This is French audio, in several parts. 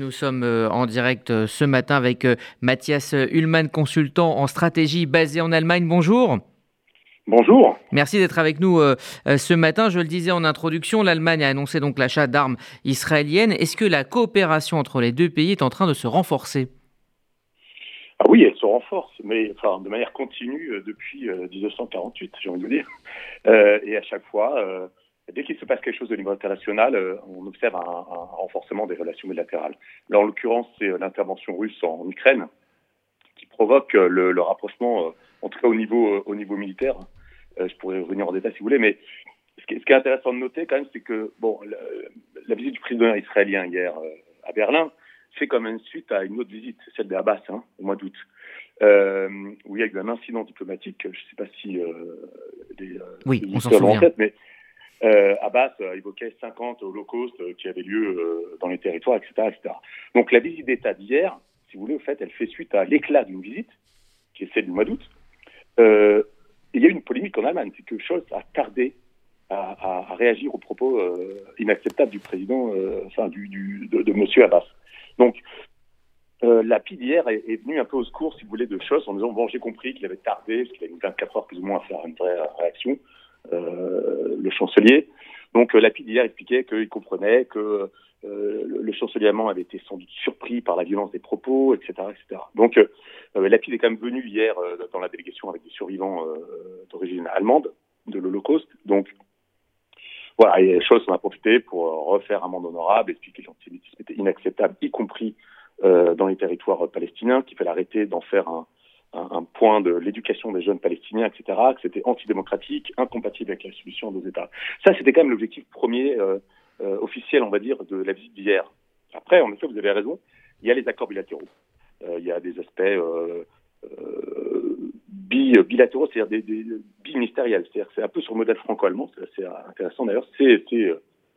Nous sommes euh, en direct euh, ce matin avec euh, Mathias Ullmann, consultant en stratégie basé en Allemagne. Bonjour. Bonjour. Merci d'être avec nous ce matin. Je le disais en introduction, l'Allemagne a annoncé donc l'achat d'armes israéliennes. Est-ce que la coopération entre les deux pays est en train de se renforcer? Ah oui, elle se renforce, mais enfin de manière continue depuis 1948, j'ai envie de dire. et à chaque fois, dès qu'il se passe quelque chose au niveau international, euh, on observe un, renforcement des relations bilatérales. Là, en l'occurrence, c'est euh, l'intervention russe en, Ukraine qui provoque euh, le, rapprochement, en tout cas au niveau, au niveau militaire. je pourrais revenir en détail si vous voulez, mais ce qui, est, intéressant de noter quand même, c'est que bon, la, visite du président israélien hier à Berlin fait quand même suite à une autre visite, celle d'Abbas, hein, au mois d'août. où il y a eu un incident diplomatique. Je ne sais pas si les, oui, on s'en souvient. En tête, mais euh, Abbas euh, évoquait 50 holocaustes euh, qui avaient lieu dans les territoires, etc., etc. Donc la visite d'État d'hier, si vous voulez, au fait, elle fait suite à l'éclat d'une visite, qui est celle du mois d'août. Il y a eu une polémique en Allemagne, c'est que Scholz a tardé à, réagir aux propos inacceptables du président, enfin de, de Monsieur Abbas. Donc la PID d'hier est, est venue un peu au secours, si vous voulez, de Scholz en disant bon, j'ai compris qu'il avait tardé, parce qu'il a mis 24 heures plus ou moins à faire une vraie réaction. Euh, le chancelier. Donc euh, Lapide hier expliquait qu'il comprenait que euh, le chancelier allemand avait été sans doute surpris par la violence des propos, etc. etc. Donc Lapide est quand même venu hier dans la délégation avec des survivants d'origine allemande de l'Holocauste. Donc voilà, et Scholz en a profité pour refaire un monde honorable, expliquer que l'antisémitisme était inacceptable, y compris dans les territoires palestiniens, qu'il fallait arrêter d'en faire un, un, point de l'éducation des jeunes palestiniens, etc., que c'était antidémocratique, incompatible avec la solution des États. Ça, c'était quand même l'objectif premier euh, euh, officiel, on va dire, de la visite d'hier. Après, en effet, vous avez raison, il y a les accords bilatéraux. Euh, il y a des aspects bi, bilatéraux, c'est-à-dire des, des biministériels. C'est-à-dire c'est un peu sur le modèle franco-allemand, c'est assez intéressant d'ailleurs. C'est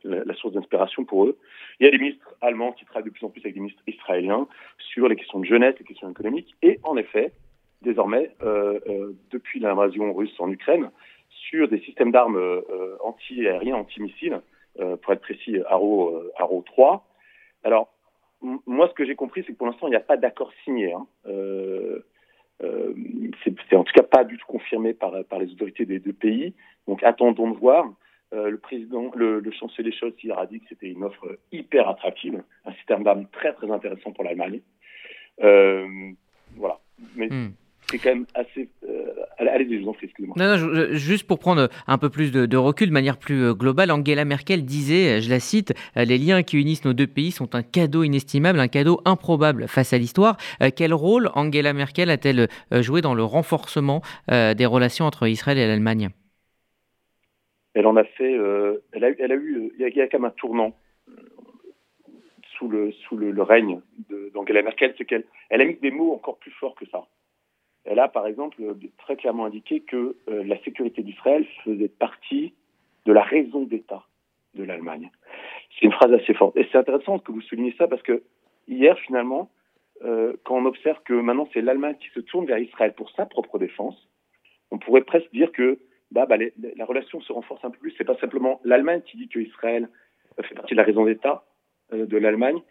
la, la source d'inspiration pour eux. Il y a des ministres allemands qui travaillent de plus en plus avec des ministres israéliens sur les questions de jeunesse, les questions économiques. Et en effet, désormais, euh, euh, depuis l'invasion russe en Ukraine, sur des systèmes d'armes euh, anti-aériens, anti-missiles, pour être précis, Arrow, Arrow 3. Alors, moi, ce que j'ai compris, c'est que pour l'instant, il n'y a pas d'accord signé. Hein. C'est en tout cas pas du tout confirmé par, les autorités des deux pays. Donc, attendons de voir. Le président, le, chancelier Scholz, il a dit que c'était une offre hyper attractive, un système d'armes très très intéressant pour l'Allemagne. voilà. Hmm c'est quand même assez. Euh, allez-y, je vous en prie, excusez-moi. Non, non, juste pour prendre un peu plus de, de, recul, de manière plus euh, globale, Angela Merkel disait, je la cite, euh, les liens qui unissent nos deux pays sont un cadeau inestimable, un cadeau improbable face à l'histoire. Quel rôle Angela Merkel a-t-elle joué dans le renforcement des relations entre Israël et l'Allemagne? Elle en a fait. elle, a, elle a eu. Il y, a, quand même un tournant sous le, sous le, le règne d'Angela Merkel, c'est qu'elle elle a mis des mots encore plus forts que ça. Elle a, par exemple, très clairement indiqué que euh, la sécurité d'Israël faisait partie de la raison d'État de l'Allemagne. C'est une phrase assez forte. Et c'est intéressant que vous souligniez ça parce que hier, finalement, euh, quand on observe que maintenant c'est l'Allemagne qui se tourne vers Israël pour sa propre défense, on pourrait presque dire que bah, bah, la relation se renforce un peu plus. C'est pas simplement l'Allemagne qui dit que Israël fait partie de la raison d'État euh, de l'Allemagne,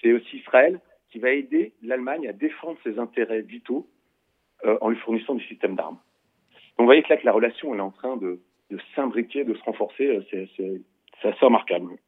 c'est aussi Israël qui va aider l'Allemagne à défendre ses intérêts vitaux euh, en lui fournissant des systèmes d'armes. Donc vous voyez que là que la relation elle est en train de, de s'imbriquer, de se renforcer, euh, c'est assez remarquable.